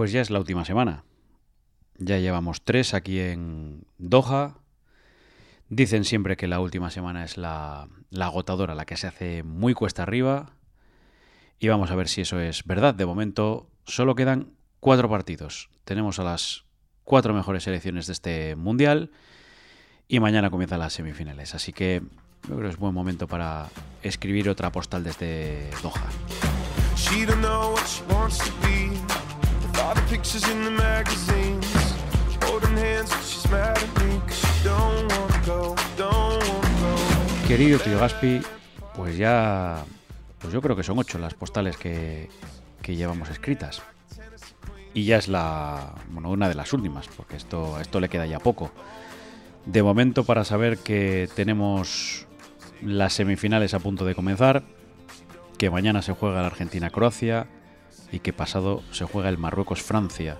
Pues ya es la última semana. Ya llevamos tres aquí en Doha. Dicen siempre que la última semana es la, agotadora, la que se hace muy cuesta arriba. Y vamos a ver si eso es verdad. De momento solo quedan cuatro partidos. Tenemos a las cuatro mejores selecciones de este mundial y mañana comienzan las semifinales. Así que yo creo que es buen momento para escribir otra postal desde Doha. Querido tío Gaspi, pues ya. Pues yo creo que son ocho las postales que, que llevamos escritas. Y ya es la. Bueno, una de las últimas, porque esto, esto le queda ya poco. De momento, para saber que tenemos las semifinales a punto de comenzar, que mañana se juega la Argentina-Croacia y que pasado se juega el Marruecos-Francia.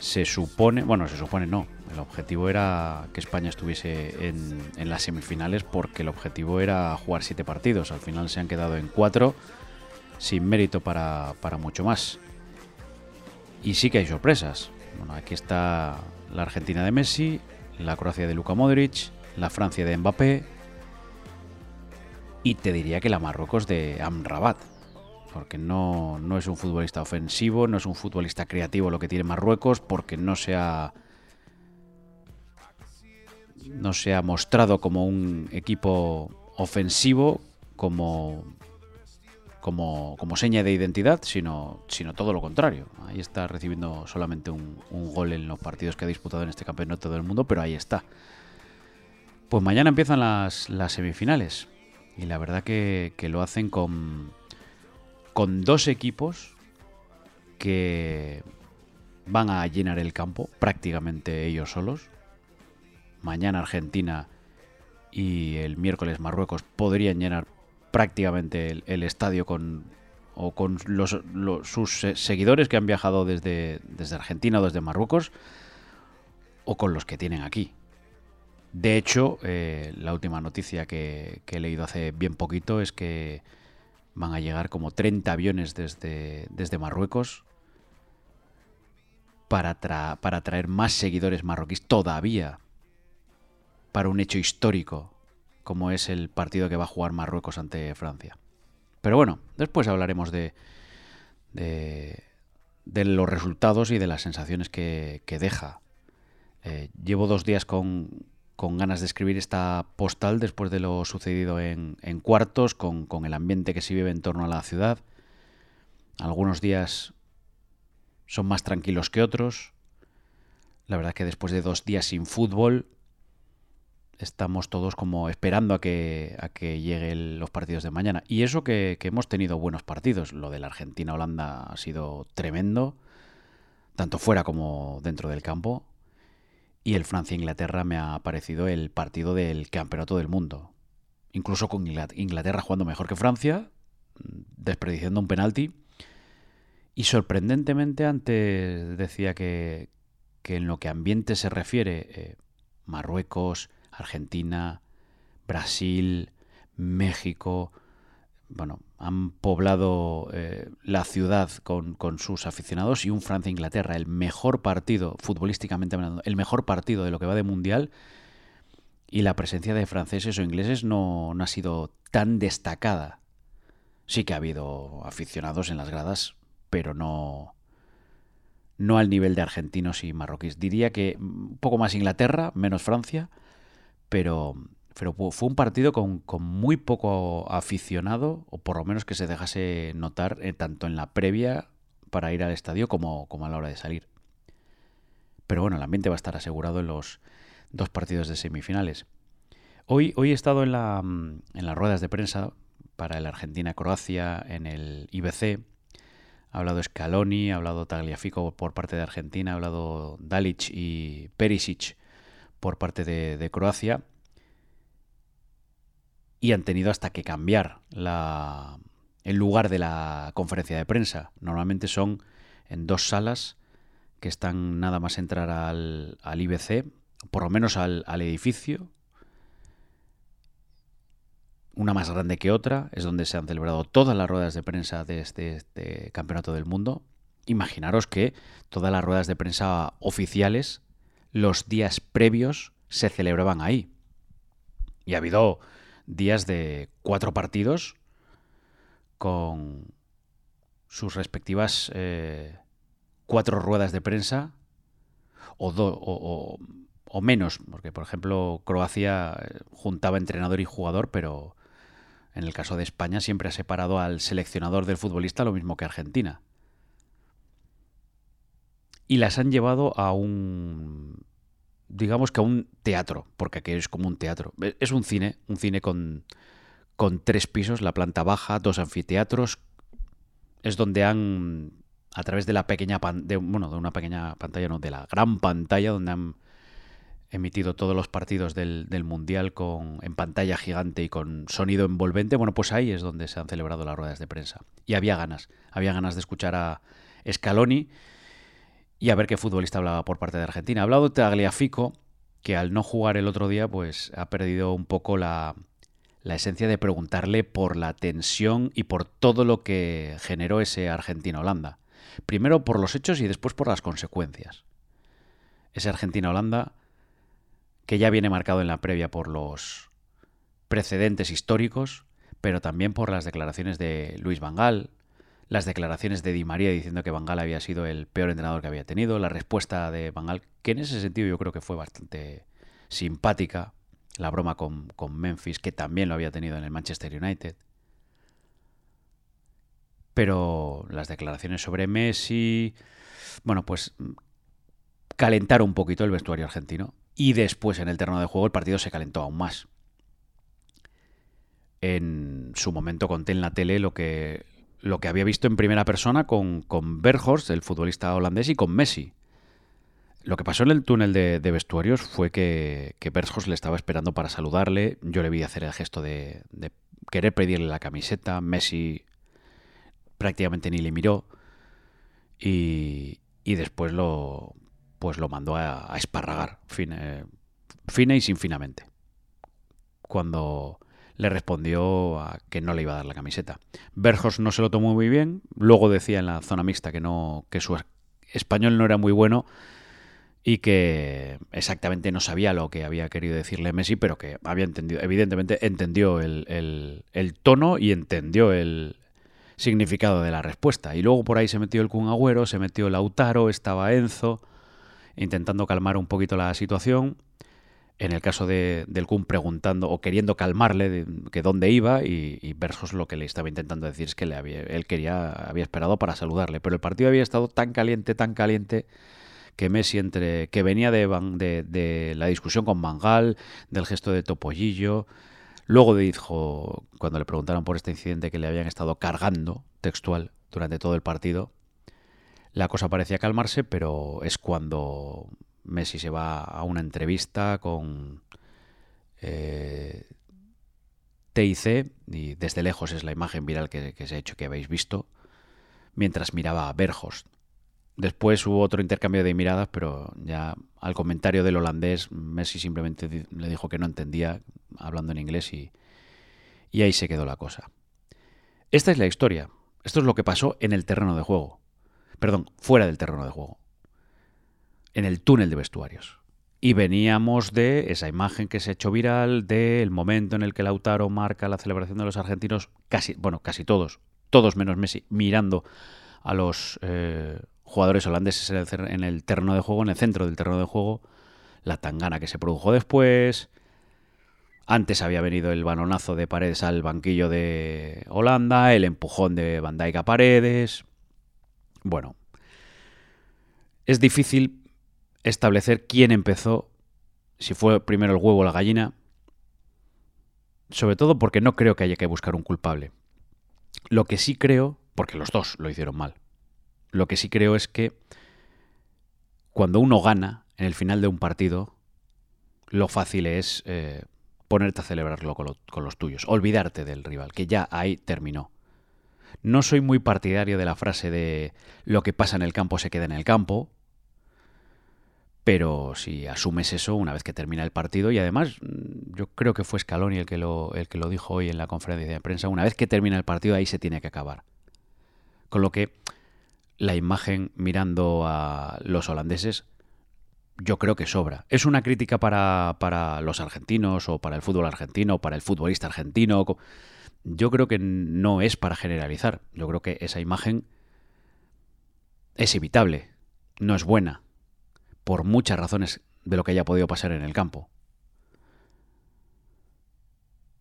Se supone, bueno, se supone no, el objetivo era que España estuviese en, las semifinales porque el objetivo era jugar siete partidos. Al final se han quedado en cuatro, sin mérito para, para mucho más. Y sí que hay sorpresas. Bueno, aquí está la Argentina de Messi, la Croacia de Luka Modric, la Francia de Mbappé, y te diría que la Marruecos de Amrabat. Porque no, no es un futbolista ofensivo, no es un futbolista creativo lo que tiene Marruecos, porque no se ha. No se mostrado como un equipo ofensivo, como, como, como seña de identidad, sino, sino todo lo contrario. Ahí está recibiendo solamente un, un gol en los partidos que ha disputado en este campeonato del mundo, pero ahí está. Pues mañana empiezan las, las semifinales. Y la verdad que, lo hacen con, con dos equipos que van a llenar el campo prácticamente ellos solos. Mañana Argentina y el miércoles Marruecos podrían llenar prácticamente el, estadio con o con los, sus seguidores que han viajado desde, desde Argentina o desde Marruecos o con los que tienen aquí. De hecho, eh, la última noticia que, he leído hace bien poquito es que van a llegar como 30 aviones desde, desde Marruecos para, para traer más seguidores marroquíes todavía para un hecho histórico como es el partido que va a jugar Marruecos ante Francia. Pero bueno, después hablaremos de, de, los resultados y de las sensaciones que, deja. Eh, llevo dos días con, con ganas de escribir esta postal después de lo sucedido en, cuartos, con, el ambiente que se vive en torno a la ciudad. Algunos días son más tranquilos que otros. La verdad que después de dos días sin fútbol, estamos todos como esperando a que, a que lleguen los partidos de mañana. Y eso que, que hemos tenido buenos partidos. Lo de la Argentina-Holanda ha sido tremendo, tanto fuera como dentro del campo y el Francia-Inglaterra me ha parecido el partido del campeonato del mundo. Incluso con Inglaterra jugando mejor que Francia, desperdiciando un penalti. Y sorprendentemente antes decía que, que en lo que ambiente se refiere, eh, Marruecos, Argentina, Brasil, México, bueno, han poblado eh, la ciudad con, sus aficionados y un Francia-Inglaterra, el mejor partido, futbolísticamente hablando, el mejor partido de lo que va de Mundial. Y la presencia de franceses o ingleses no, no ha sido tan destacada. Sí que ha habido aficionados en las gradas, pero no, no al nivel de argentinos y marroquíes. Diría que un poco más Inglaterra, menos Francia, pero, pero fue un partido con, muy poco aficionado, o por lo menos que se dejase notar eh, tanto en la previa para ir al estadio como, a la hora de salir. Pero bueno, el ambiente va a estar asegurado en los dos partidos de semifinales. Hoy, hoy he estado en, la, mm, en las ruedas de prensa para el Argentina-Croacia en el IBC. Ha hablado Scaloni, ha hablado Tagliafico por parte de Argentina, ha hablado Dalic y Perisic por parte de Croacia y han tenido hasta que cambiar el lugar de la conferencia de prensa. Normalmente son en dos salas que están nada más entrar al, al IBC, por lo menos al, al edificio, una más grande que otra, es donde se han celebrado todas las ruedas de prensa de este, este, campeonato del mundo, imaginaros que todas las ruedas de prensa oficiales, los días previos, se celebraban ahí. Y ha habido días de cuatro partidos con sus respectivas eh, cuatro ruedas de prensa o, o, o, menos, porque por ejemplo Croacia eh, juntaba entrenador y jugador, pero en el caso de España siempre ha separado al seleccionador del futbolista lo mismo que Argentina. Y las han llevado a un digamos que a un teatro, porque aquí es como un teatro. Es un cine, un cine con, con tres pisos, la planta baja, dos anfiteatros. Es donde han, a través de la pequeña, bueno, de una pequeña pantalla, no, de la gran pantalla, donde han emitido todos los partidos del, del, Mundial con, en pantalla gigante y con sonido envolvente, bueno, pues ahí es donde se han celebrado las ruedas de prensa. Y había ganas, había ganas de escuchar a Scaloni y a ver qué futbolista hablaba por parte de Argentina. Ha hablado Tagliafico, que al no jugar el otro día, pues ha perdido un poco la, la esencia de preguntarle por la tensión y por todo lo que generó ese Argentina-Holanda. Primero por los hechos y después por las consecuencias. Ese Argentina-Holanda que ya viene marcado en la previa por los precedentes históricos, pero también por las declaraciones de Luis Vangal, las declaraciones de Di María diciendo que Bangal había sido el peor entrenador que había tenido, la respuesta de Bangal, que en ese sentido yo creo que fue bastante simpática, la broma con, Memphis, que también lo había tenido en el Manchester United. Pero las declaraciones sobre Messi, bueno, pues calentaron un poquito el vestuario argentino. Y después en el terreno de juego el partido se calentó aún más. En su momento conté en la tele lo que, lo que había visto en primera persona con, con Berghorst, el futbolista holandés, y con Messi. Lo que pasó en el túnel de, vestuarios fue que, que Berghorst le estaba esperando para saludarle. Yo le vi hacer el gesto de, querer pedirle la camiseta. Messi prácticamente ni le miró. Y, y después lo, pues lo mandó a, esparragar, fine, fina y sin finamente. Cuando le respondió a que no le iba a dar la camiseta. Berjos no se lo tomó muy bien, luego decía en la zona mixta que no que su español no era muy bueno y que exactamente no sabía lo que había querido decirle Messi, pero que había entendido, evidentemente entendió el, el, tono y entendió el significado de la respuesta. Y luego por ahí se metió el Kun Agüero, se metió Lautaro, estaba Enzo, intentando calmar un poquito la situación en el caso de, del Kun preguntando o queriendo calmarle de, que dónde iba y, y, Versos lo que le estaba intentando decir es que le había, él quería, había esperado para saludarle, pero el partido había estado tan caliente, tan caliente que Messi entre que venía de, de, de la discusión con Mangal, del gesto de Topollillo, luego dijo cuando le preguntaron por este incidente que le habían estado cargando textual durante todo el partido, la cosa parecía calmarse, pero es cuando Messi se va a una entrevista con eh, TIC y desde lejos es la imagen viral que, se ha hecho que habéis visto mientras miraba a Berghost. Después hubo otro intercambio de miradas, pero ya al comentario del holandés Messi simplemente le dijo que no entendía hablando en inglés y, y ahí se quedó la cosa. Esta es la historia. Esto es lo que pasó en el terreno de juego. Perdón, fuera del terreno de juego en el túnel de vestuarios. Y veníamos de esa imagen que se ha hecho viral del momento en el que Lautaro marca la celebración de los argentinos, casi, bueno, casi todos, todos menos Messi, mirando a los eh, jugadores holandeses en el, terreno de juego, en el centro del terreno de juego, la tangana que se produjo después. Antes había venido el banonazo de Paredes al banquillo de Holanda, el empujón de Van Dijk a Paredes. Bueno, es difícil establecer quién empezó, si fue primero el huevo o la gallina, sobre todo porque no creo que haya que buscar un culpable. Lo que sí creo, porque los dos lo hicieron mal, lo que sí creo es que cuando uno gana en el final de un partido, lo fácil es eh, ponerte a celebrarlo con, con los tuyos, olvidarte del rival, que ya ahí terminó. No soy muy partidario de la frase de lo que pasa en el campo se queda en el campo, pero si asumes eso una vez que termina el partido, y además mm, yo creo que fue Scaloni el que lo, el que lo dijo hoy en la conferencia de prensa, una vez que termina el partido ahí se tiene que acabar. Con lo que la imagen mirando a los holandeses, yo creo que sobra. Es una crítica para, para los argentinos o para el fútbol argentino, para el futbolista argentino. Yo creo que no es para generalizar. Yo creo que esa imagen es evitable, no es buena, por muchas razones de lo que haya podido pasar en el campo.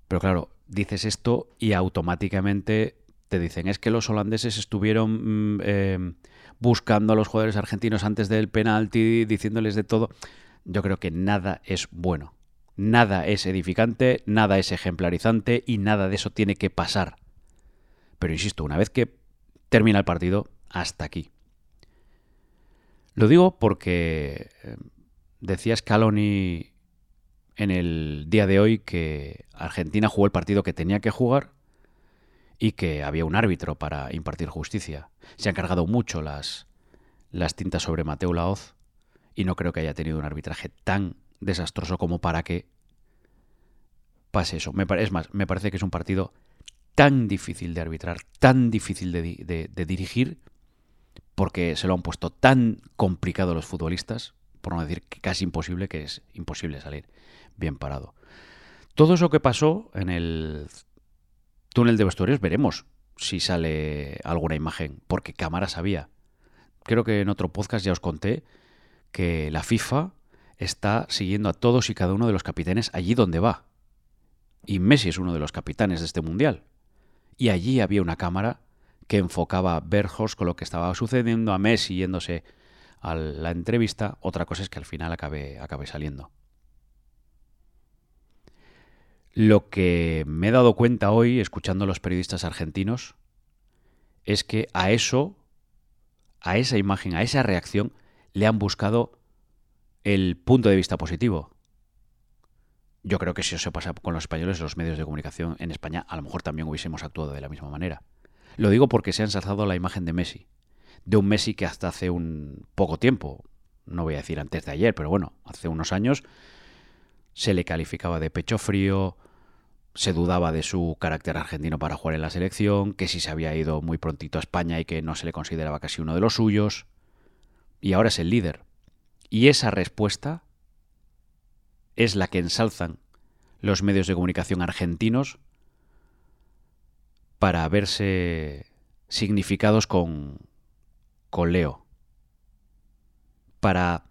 Pero claro, dices esto y automáticamente te dicen, es que los holandeses estuvieron mm, eh, buscando a los jugadores argentinos antes del penalti, diciéndoles de todo. Yo creo que nada es bueno. Nada es edificante, nada es ejemplarizante y nada de eso tiene que pasar. Pero insisto, una vez que termina el partido, hasta aquí. Lo digo porque eh, decía Scaloni en el día de hoy que Argentina jugó el partido que tenía que jugar y que había un árbitro para impartir justicia. Se han cargado mucho las, las tintas sobre Mateo Laoz y no creo que haya tenido un arbitraje tan desastroso como para que pase eso. Es más, me parece que es un partido tan difícil de arbitrar, tan difícil de dirigir, porque se lo han puesto tan complicado los futbolistas, por no decir que casi imposible, que es imposible salir bien parado. Todo eso que pasó en el túnel de vestuarios veremos si sale alguna imagen, porque cámaras había. Creo que en otro podcast ya os conté que la FIFA está siguiendo a todos y cada uno de los capitanes allí donde va. Y Messi es uno de los capitanes de este mundial. Y allí había una cámara que enfocaba Berjos con lo que estaba sucediendo, a Messi yéndose a la entrevista. Otra cosa es que al final acabe, acabe saliendo. Lo que me he dado cuenta hoy, escuchando a los periodistas argentinos, es que a eso, a esa imagen, a esa reacción, le han buscado el punto de vista positivo. Yo creo que si eso pasa con los españoles, los medios de comunicación en España, a lo mejor también hubiésemos actuado de la misma manera. Lo digo porque se ha ensalzado la imagen de Messi. De un Messi que hasta hace un poco tiempo, no voy a decir antes de ayer, pero bueno, hace unos años, se le calificaba de pecho frío, se dudaba de su carácter argentino para jugar en la selección, que si se había ido muy prontito a España y que no se le consideraba casi uno de los suyos. Y ahora es el líder. Y esa respuesta es la que ensalzan los medios de comunicación argentinos para verse significados con, con Leo. Para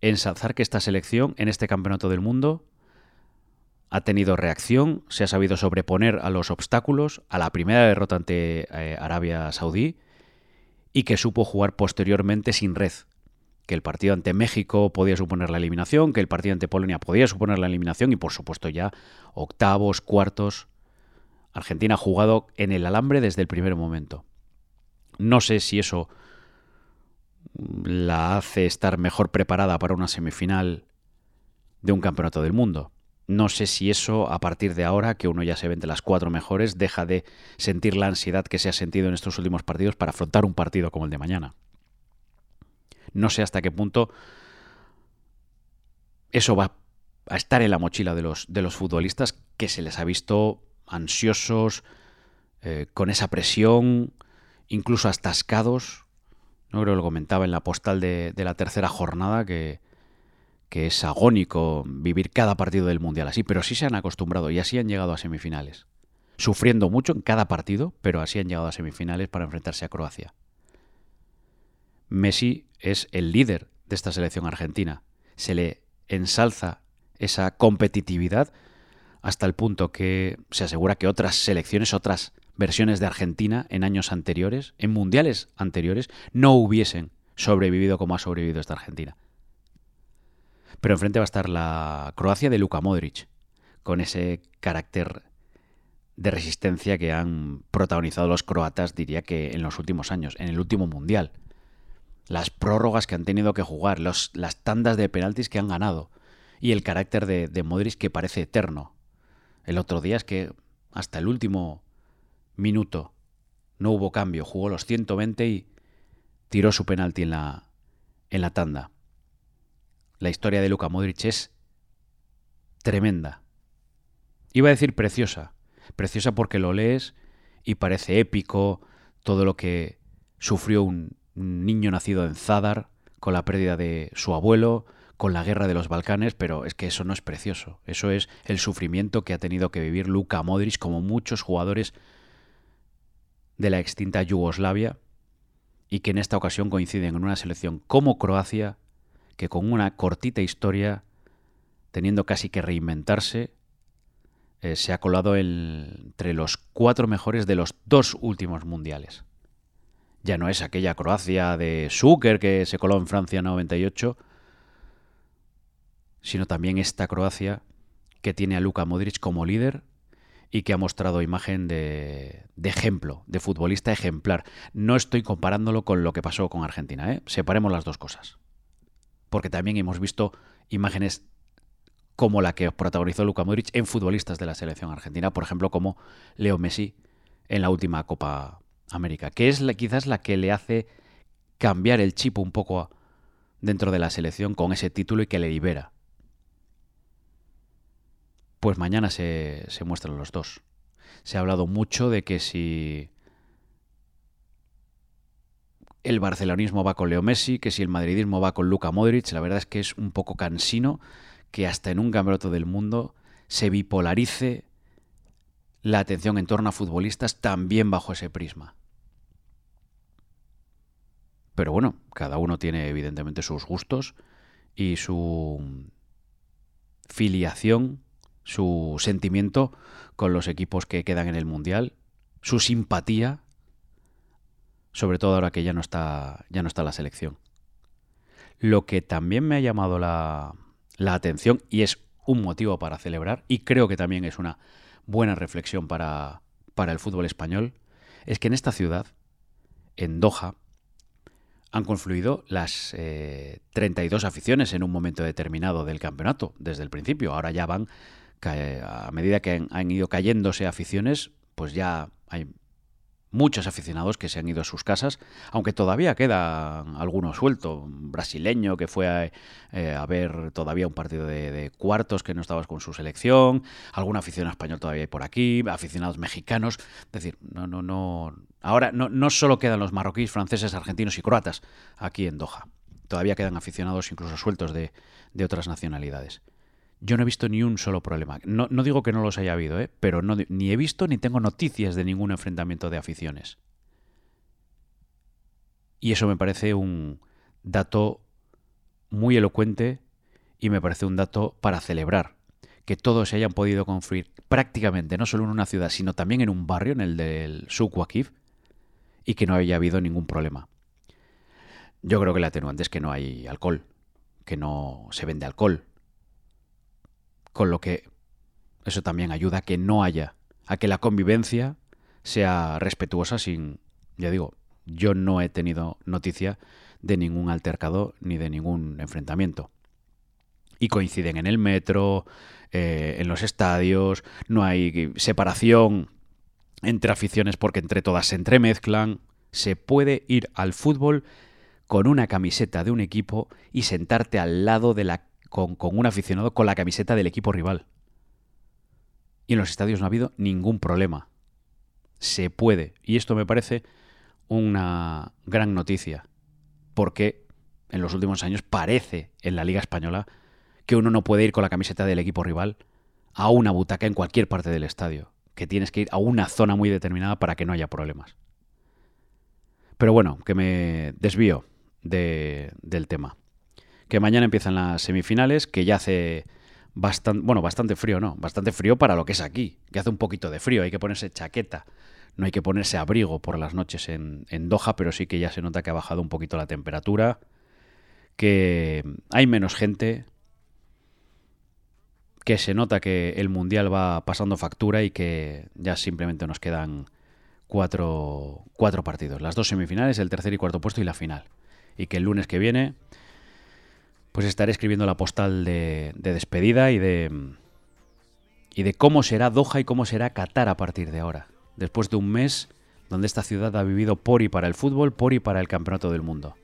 ensalzar que esta selección en este campeonato del mundo ha tenido reacción, se ha sabido sobreponer a los obstáculos, a la primera derrota ante eh, Arabia Saudí y que supo jugar posteriormente sin red. Que el partido ante México podía suponer la eliminación, que el partido ante Polonia podía suponer la eliminación y por supuesto ya octavos, cuartos. Argentina ha jugado en el alambre desde el primer momento. No sé si eso la hace estar mejor preparada para una semifinal de un campeonato del mundo no sé si eso, a partir de ahora, que uno ya se ve entre las cuatro mejores, deja de sentir la ansiedad que se ha sentido en estos últimos partidos para afrontar un partido como el de mañana. No sé hasta qué punto eso va a estar en la mochila de los, de los futbolistas que se les ha visto ansiosos, eh, con esa presión, incluso atascados. No creo que lo comentaba en la postal de la tercera jornada que que es agónico vivir cada partido del Mundial así, pero sí se han acostumbrado y así han llegado a semifinales. Sufriendo mucho en cada partido, pero así han llegado a semifinales para enfrentarse a Croacia. Messi es el líder de esta selección argentina. Se le ensalza esa competitividad hasta el punto que se asegura que otras selecciones, otras versiones de Argentina en años anteriores, en mundiales anteriores, no hubiesen sobrevivido como ha sobrevivido esta Argentina. Pero enfrente va a estar la Croacia de Luka Modric, con ese carácter de resistencia que han protagonizado los croatas, diría que en los últimos años, en el último mundial. Las prórrogas que han tenido que jugar, las tandas de penaltis que han ganado y el carácter de, de Modric que parece eterno. El otro día es que hasta el último minuto no hubo cambio, jugó los 120 y tiró su penalti en la, en la tanda. La historia de Luka Modric es tremenda. Iba a decir preciosa. Preciosa porque lo lees y parece épico todo lo que sufrió un niño nacido en Zadar, con la pérdida de su abuelo, con la guerra de los Balcanes, pero es que eso no es precioso. Eso es el sufrimiento que ha tenido que vivir Luka Modric, como muchos jugadores de la extinta Yugoslavia, y que en esta ocasión coinciden en una selección como Croacia, que con una cortita historia, teniendo casi que reinventarse, eh, se ha colado entre los cuatro mejores de los dos últimos mundiales. Ya no es aquella Croacia de Zucker que se coló en Francia en 98, sino también esta Croacia que tiene a Luka Modric como líder y que ha mostrado imagen de, ejemplo, de futbolista ejemplar. No estoy comparándolo con lo que pasó con Argentina, ¿eh? separemos las dos cosas. Porque también hemos visto imágenes como la que protagonizó Luka Modric en futbolistas de la selección argentina, por ejemplo, como Leo Messi en la última Copa América, que es quizás la que le hace cambiar el chip un poco dentro de la selección con ese título y que le libera pues mañana se, muestran los dos. Se ha hablado mucho de que si el barcelonismo va con Leo Messi, que si el madridismo va con Luka Modric, la verdad es que es un poco cansino que hasta en un campeonato del mundo se bipolarice la atención en torno a futbolistas también bajo ese prisma. Pero bueno, cada uno tiene evidentemente sus gustos y su filiación su sentimiento con los equipos que quedan en el Mundial, su simpatía, sobre todo ahora que ya no está, ya no está la selección. Lo que también me ha llamado la, la atención y es un motivo para celebrar, y creo que también es una buena reflexión para, para el fútbol español, es que en esta ciudad, en Doha, han confluido las 32 eh, aficiones en un momento determinado del campeonato, desde el principio. Ahora ya van a medida que han, ido cayéndose aficiones, pues ya hay muchos aficionados que se han ido a sus casas, aunque todavía queda alguno suelto, un brasileño que fue a, eh, ver todavía un partido de, cuartos que no estabas con su selección, algún aficionado español todavía hay por aquí, aficionados mexicanos, es decir, no, no, no, ahora no, no solo quedan los marroquíes, franceses, argentinos y croatas aquí en Doha, todavía quedan aficionados incluso sueltos de otras nacionalidades. Yo no he visto ni un solo problema. No, digo que no los haya habido, ¿eh? pero no, ni he visto ni tengo noticias de ningún enfrentamiento de aficiones. Y eso me parece un dato muy elocuente y me parece un dato para celebrar. Que todos se hayan podido confluir prácticamente, no solo en una ciudad, sino también en un barrio, en el del Sukwakif, y que no haya habido ningún problema. Yo creo que el atenuante es que no hay alcohol, que no se vende alcohol, con lo que eso también ayuda a que no haya, a que la convivencia sea respetuosa sin, ya digo, yo no he tenido noticia de ningún altercado ni de ningún enfrentamiento. Y coinciden en el metro, eh, en los estadios, no hay separación entre aficiones porque entre todas se entremezclan. Se puede ir al fútbol con una camiseta de un equipo y sentarte al lado de la con, un aficionado con la camiseta del equipo rival. Y en los estadios no ha habido ningún problema. Se puede. Y esto me parece una gran noticia. Porque en los últimos años parece en la Liga Española que uno no puede ir con la camiseta del equipo rival a una butaca en cualquier parte del estadio. Que tienes que ir a una zona muy determinada para que no haya problemas. Pero bueno, que me desvío del tema que mañana empiezan las semifinales, que ya hace bastante, bueno, bastante frío, ¿no? Bastante frío para lo que es aquí, que hace un poquito de frío, hay que ponerse chaqueta, no hay que ponerse abrigo por las noches en, en Doha, pero sí que ya se nota que ha bajado un poquito la temperatura, que hay menos gente, que se nota que el Mundial va pasando factura y que ya simplemente nos quedan cuatro, cuatro partidos, las dos semifinales, el tercer y cuarto puesto y la final. Y que el lunes que viene pues estaré escribiendo la postal de, despedida y de, y de cómo será Doha y cómo será Qatar a partir de ahora. Después de un mes donde esta ciudad ha vivido por y para el fútbol, por y para el campeonato del mundo.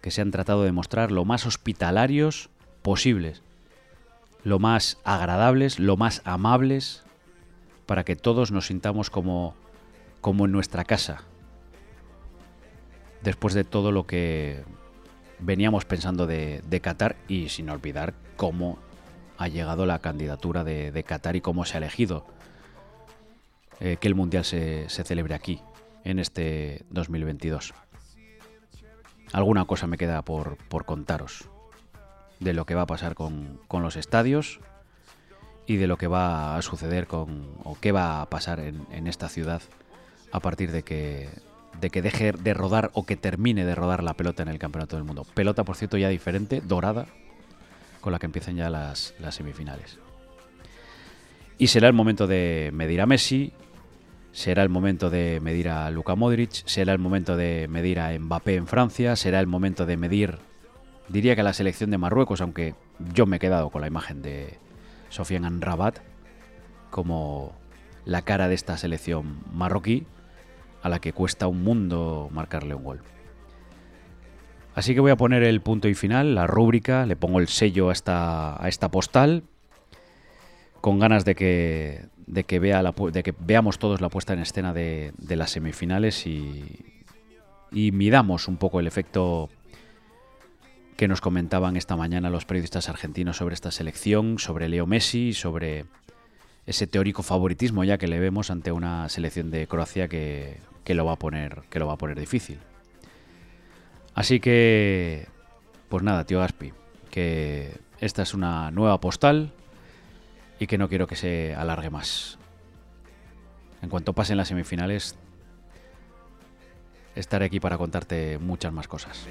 Que se han tratado de mostrar lo más hospitalarios posibles, lo más agradables, lo más amables, para que todos nos sintamos como, como en nuestra casa. después de todo lo que veníamos pensando de, Qatar y sin olvidar cómo ha llegado la candidatura de, Qatar y cómo se ha elegido eh, que el Mundial se, celebre aquí, en este 2022. Alguna cosa me queda por, contaros de lo que va a pasar con, los estadios y de lo que va a suceder con o qué va a pasar en, en esta ciudad a partir de que de que deje de rodar o que termine de rodar la pelota en el Campeonato del Mundo. Pelota, por cierto, ya diferente, dorada, con la que empiezan ya las, semifinales. Y será el momento de medir a Messi, será el momento de medir a Luka Modric, será el momento de medir a Mbappé en Francia, será el momento de medir, diría que a la selección de Marruecos, aunque yo me he quedado con la imagen de Sofiane Rabat como la cara de esta selección marroquí, a la que cuesta un mundo marcarle un gol. Así que voy a poner el punto y final, la rúbrica, le pongo el sello a esta, a esta postal, con ganas de que, de que, vea la, de que veamos todos la puesta en escena de, las semifinales y, y midamos un poco el efecto que nos comentaban esta mañana los periodistas argentinos sobre esta selección, sobre Leo Messi, sobre ese teórico favoritismo ya que le vemos ante una selección de Croacia que, que lo va a poner, que lo va a poner difícil. Así que, pues nada, tío Gaspi, que esta es una nueva postal y que no quiero que se alargue más. En cuanto pasen las semifinales, estaré aquí para contarte muchas más cosas.